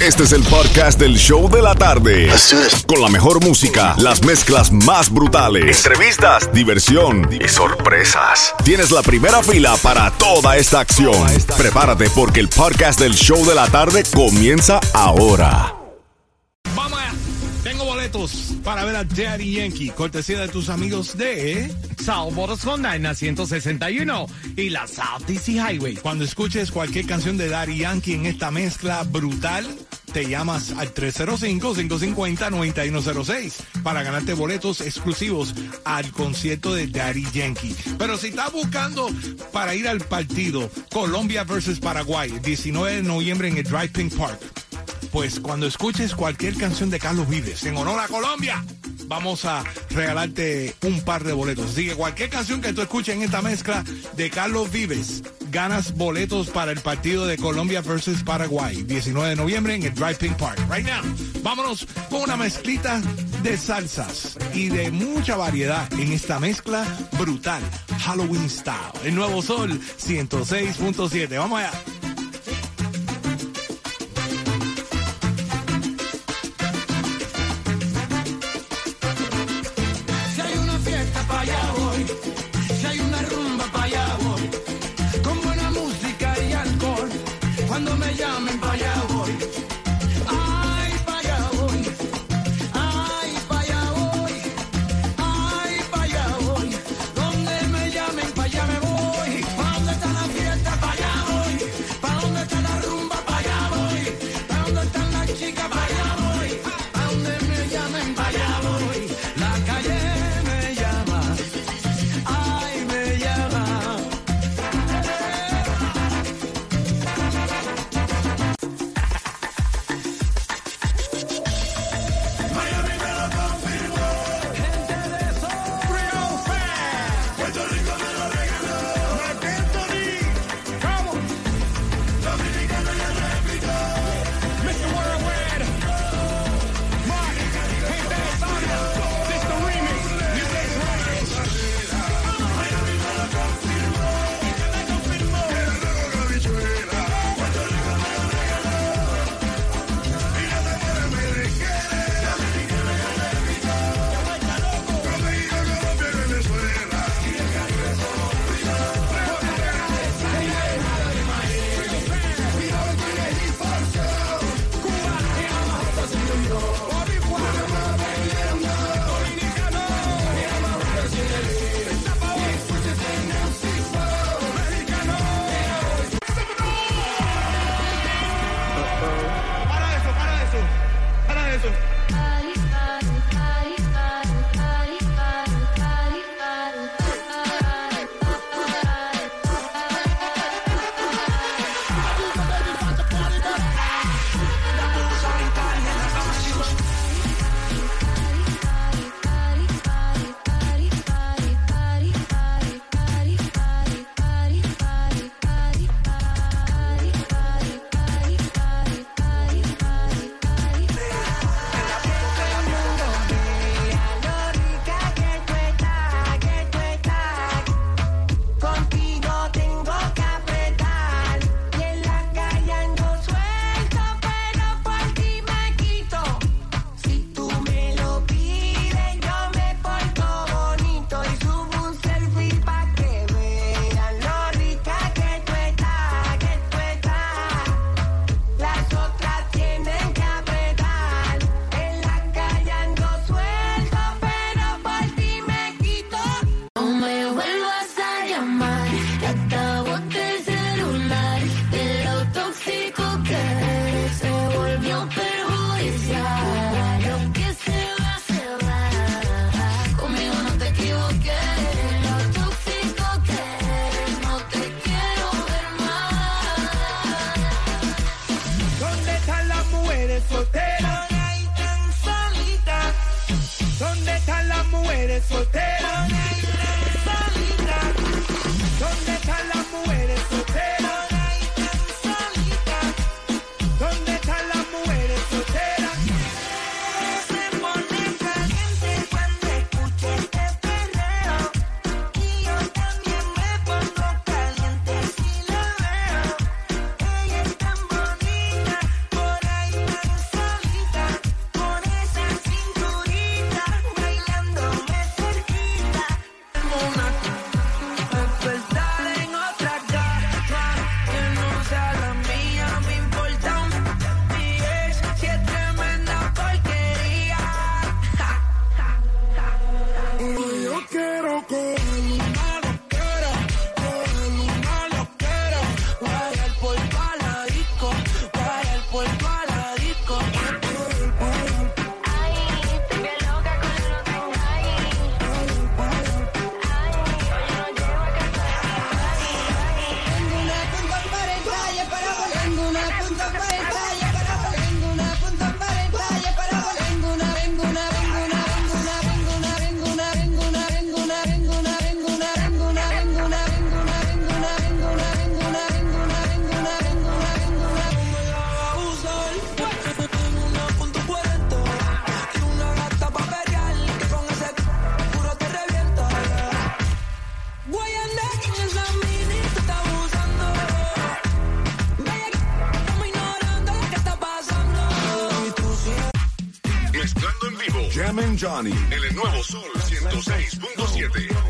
Este es el podcast del show de la tarde. Con la mejor música, las mezclas más brutales, entrevistas, diversión y sorpresas. Tienes la primera fila para toda esta acción. Prepárate porque el podcast del show de la tarde comienza ahora. Vamos allá. Tengo boletos para ver a Daddy Yankee, cortesía de tus amigos de South Boros Honda en la 161 y la South DC Highway. Cuando escuches cualquier canción de Daddy Yankee en esta mezcla brutal, te llamas al 305-550-9106 para ganarte boletos exclusivos al concierto de Daddy Yankee. Pero si estás buscando para ir al partido Colombia versus Paraguay, 19 de noviembre en el Drive Pink Park, pues cuando escuches cualquier canción de Carlos Vives en honor a Colombia, vamos a regalarte un par de boletos. Así que cualquier canción que tú escuches en esta mezcla de Carlos Vives, ganas boletos para el partido de Colombia versus Paraguay, 19 de noviembre en el Drive Pink Park. Right now, vámonos con una mezclita de salsas y de mucha variedad en esta mezcla brutal, Halloween Style. El nuevo Sol 106.7. Vamos allá. And Johnny. El nuevo Sol 106.7.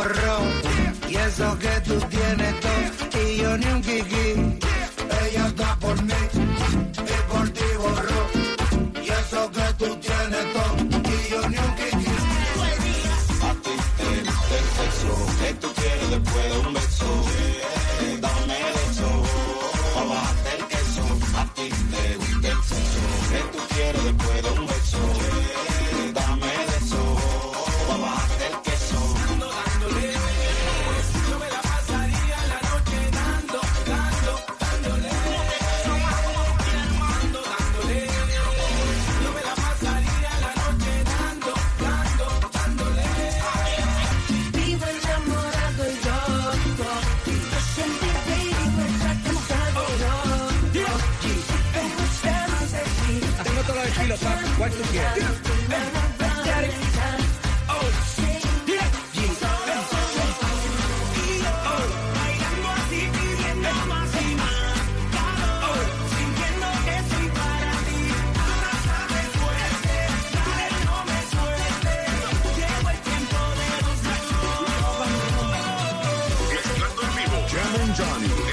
Y eso que tú tienes todo y yo ni un kiki. Ella está por mí y por ti borró. Y eso que tú tienes todo y yo ni un kiki. A ti te el sexo. Que tú quieres después de un Tengo todo el estilo, papi. ¿Cuál tú quieres? Mezclando en vivo. Jam and Johnny.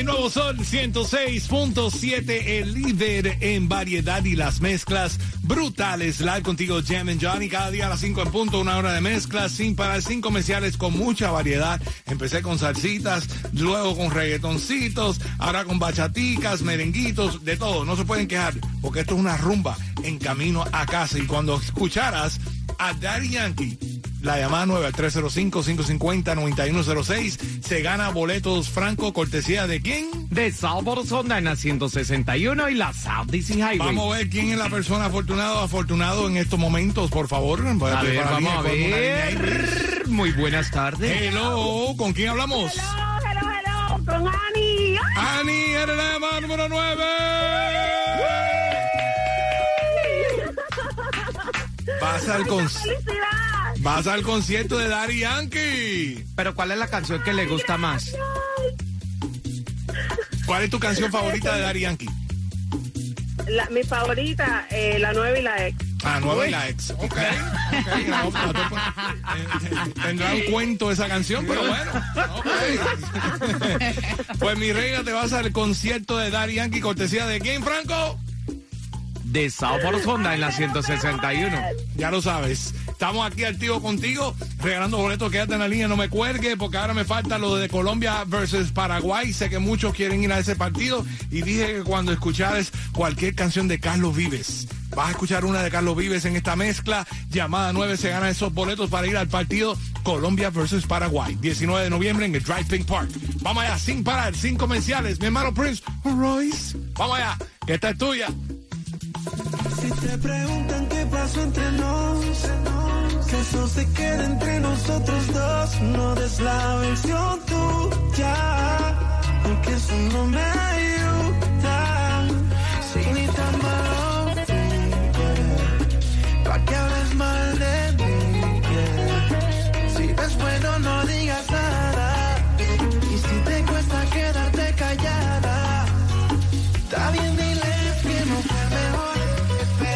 Baby, nuevo Sol 106.7, el líder en variedad y las mezclas brutales. Live contigo, Jam and Johnny, cada día a las 5 en punto, una hora de mezclas sin parar, sin comerciales, con mucha variedad. Empecé con salsitas, luego con reggaetoncitos, ahora con bachaticas, merenguitos, de todo. No se pueden quejar, porque esto es una rumba en camino a casa. Y cuando escucharas a Daddy Yankee, La llamada 9 al 305-550-9106. Se gana boletos franco, cortesía de quién? De Salvador Sonda en la 161 y la South DC Highway. Vamos a ver quién es la persona afortunada o afortunado en estos momentos, por favor. A ver, vamos a ver. Muy buenas tardes. Hello, ¿con quién hablamos? Hello, hello, hello, con Ani. Ani, eres la llamada número 9. Vas al, con- ¡Felicidad! Vas al concierto de Daddy Yankee. Pero ¿cuál es la canción que le gusta más? ¿Cuál es tu canción favorita de Daddy Yankee? La- mi favorita, eh, la nueva y la ex. Ah, nueva y la ex. Ok. ok, no, no te puedo- eh, Tendrá un cuento esa canción, pero bueno. ok. Pues mi reina, te vas al concierto de Daddy Yankee, cortesía de quién, Franco? De Salvador Sonda en la 161. Ya lo sabes. Estamos aquí activos contigo, regalando boletos. Quédate en la línea, no me cuelgue, porque ahora me falta lo de Colombia versus Paraguay. Sé que muchos quieren ir a ese partido. Y dije que cuando escuchares cualquier canción de Carlos Vives, vas a escuchar una de Carlos Vives en esta mezcla. Llamada 9 se ganan esos boletos para ir al partido Colombia versus Paraguay. 19 de noviembre en el Drive Pink Park. Vamos allá, sin parar, sin comerciales. Mi hermano Prince Royce. Vamos allá, que esta es tuya. Si te preguntan qué pasó entre nos, que eso se quede entre nosotros dos. No des la versión